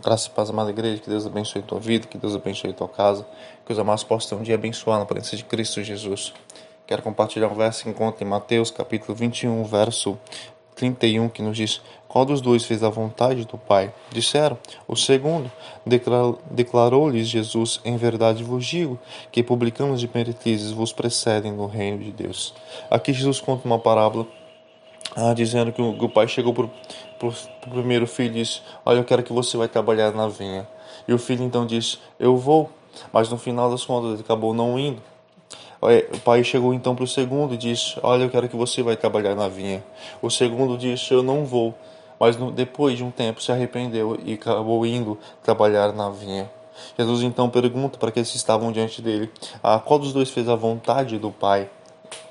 Graça e paz, amada igreja, que Deus abençoe a tua vida, que Deus abençoe a tua casa, que os amados possam ter um dia abençoado na presença de Cristo Jesus. Quero compartilhar um verso que encontra em Mateus, capítulo 21, verso 31, que nos diz: Qual dos dois fez a vontade do Pai? Disseram: O segundo. Declarou-lhes Jesus: Em verdade vos digo que publicanos e meretrizes vos precedem no reino de Deus. Aqui Jesus conta uma parábola ah, dizendo que o, que o pai chegou para o primeiro filho e disse: Olha, eu quero que você vai trabalhar na vinha. E o filho então disse: Eu vou. Mas no final das contas ele acabou não indo. O pai chegou então para o segundo e disse: Olha, eu quero que você vai trabalhar na vinha. O segundo disse: Eu não vou. Mas no, depois de um tempo se arrependeu e acabou indo trabalhar na vinha. Jesus então pergunta para aqueles que estavam diante dele: ah, Qual dos dois fez a vontade do pai?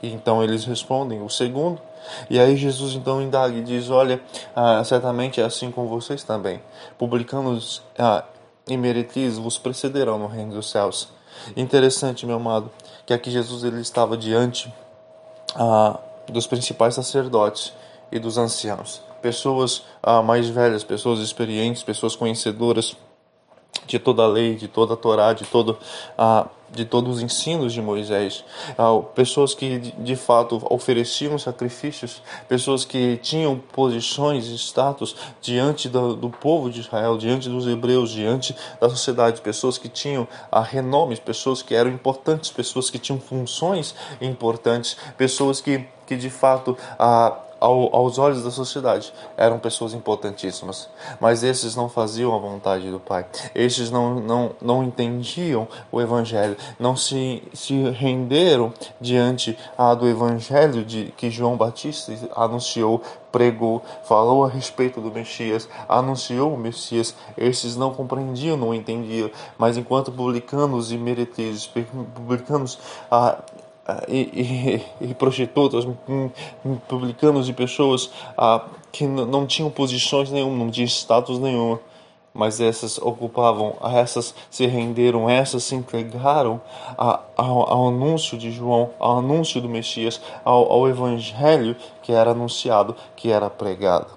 E então eles respondem: O segundo. E aí Jesus então indaga e diz: Olha, ah, certamente é assim com vocês também. Publicanos ah, e meretrizes vos precederão no reino dos céus. Interessante, meu amado, que aqui Jesus ele estava diante ah, dos principais sacerdotes e dos anciãos, pessoas ah, mais velhas, pessoas experientes, pessoas conhecedoras de toda a lei, de toda a Torá, de todo ah, de todos os ensinos de Moisés, ah, pessoas que de fato ofereciam sacrifícios, pessoas que tinham posições e status diante do, do, povo de Israel, diante dos hebreus, diante da sociedade, pessoas que tinham ah, renomes, pessoas que eram importantes, pessoas que tinham funções importantes, pessoas que, que de fato ah, ao, aos olhos da sociedade, eram pessoas importantíssimas. Mas esses não faziam a vontade do Pai. Esses não, não, não entendiam o Evangelho, não se, se renderam diante ah, do Evangelho de, que João Batista anunciou, pregou, falou a respeito do Messias, anunciou o Messias. Esses não compreendiam, não entendiam. Mas enquanto publicanos e meretrizes, publicanos ah, ah, e, e, e, prostitutas, hum, hum, publicanos e pessoas ah, que não tinham posições nenhuma, não tinham status nenhum, mas essas ocupavam, essas se renderam, essas se entregaram a, ao, ao, anúncio de João, ao anúncio do Messias, ao, ao evangelho que era anunciado, que era pregado.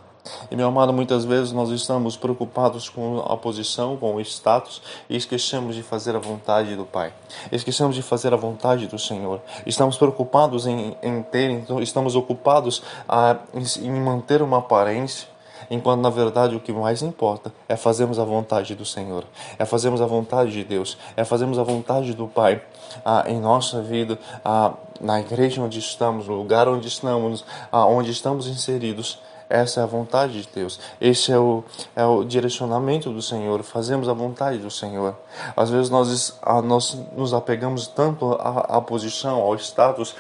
E meu amado, muitas vezes nós estamos preocupados com a posição, com o status e esquecemos de fazer a vontade do Pai. Esquecemos de fazer a vontade do Senhor. Estamos preocupados em, em ter, então estamos ocupados a, em, em manter uma aparência enquanto na verdade o que mais importa é fazermos a vontade do Senhor, é fazermos a vontade de Deus, é fazermos a vontade do Pai ah, em nossa vida, ah, na igreja onde estamos, no lugar onde estamos, ah, onde estamos inseridos. Essa é a vontade de Deus. Esse é o, é o direcionamento do Senhor. Fazemos a vontade do Senhor. Às vezes nós, a, nós nos apegamos tanto à, à posição, ao status,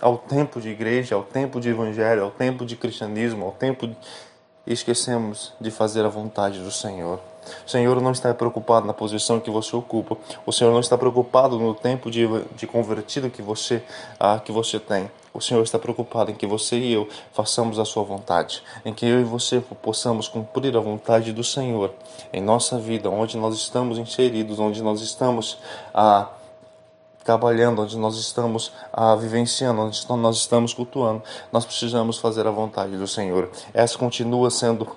ao tempo de igreja, ao tempo de evangelho, ao tempo de cristianismo, ao tempo. De, e esquecemos de fazer a vontade do Senhor. O Senhor não está preocupado na posição que você ocupa. O Senhor não está preocupado no tempo de, de convertido que você, ah, que você tem. O Senhor está preocupado em que você e eu façamos a sua vontade, em que eu e você possamos cumprir a vontade do Senhor em nossa vida, onde nós estamos inseridos, onde nós estamos ah, trabalhando, onde nós estamos ah, vivenciando, onde nós estamos cultuando. Nós precisamos fazer a vontade do Senhor. Essa continua sendo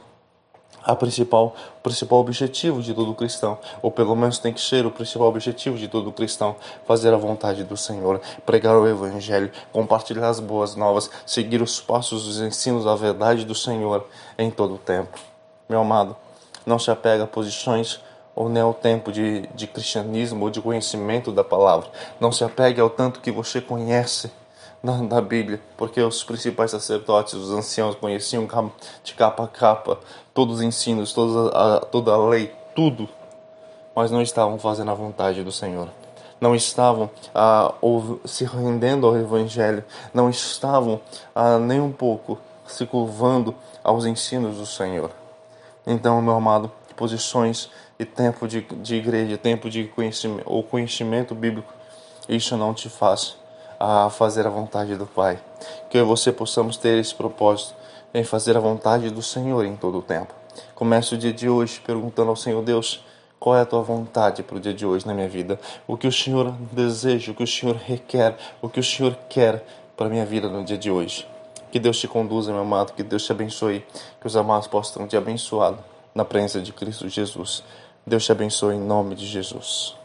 a principal, o principal objetivo de todo cristão, ou pelo menos tem que ser o principal objetivo de todo cristão, fazer a vontade do Senhor, pregar o Evangelho, compartilhar as boas novas, seguir os passos, os ensinos, a verdade do Senhor em todo o tempo. Meu amado, não se apega a posições ou nem ao tempo de, de cristianismo ou de conhecimento da palavra. Não se apegue ao tanto que você conhece na, na Bíblia, porque os principais sacerdotes, os anciãos conheciam de capa a capa todos os ensinos, toda a, toda a lei, tudo, mas não estavam fazendo a vontade do Senhor. Não estavam ah, se rendendo ao Evangelho, não estavam ah, nem um pouco se curvando aos ensinos do Senhor. Então, meu amado, posições e tempo de, de igreja, tempo de conhecimento ou conhecimento bíblico, isso não te faz a fazer a vontade do Pai. Que eu e você possamos ter esse propósito em fazer a vontade do Senhor em todo o tempo. Comece o dia de hoje perguntando ao Senhor Deus qual é a tua vontade para o dia de hoje na minha vida, o que o Senhor deseja, o que o Senhor requer, o que o Senhor quer para a minha vida no dia de hoje. Que Deus te conduza, meu amado, que Deus te abençoe, que os amados possam te abençoado na presença de Cristo Jesus. Deus te abençoe em nome de Jesus.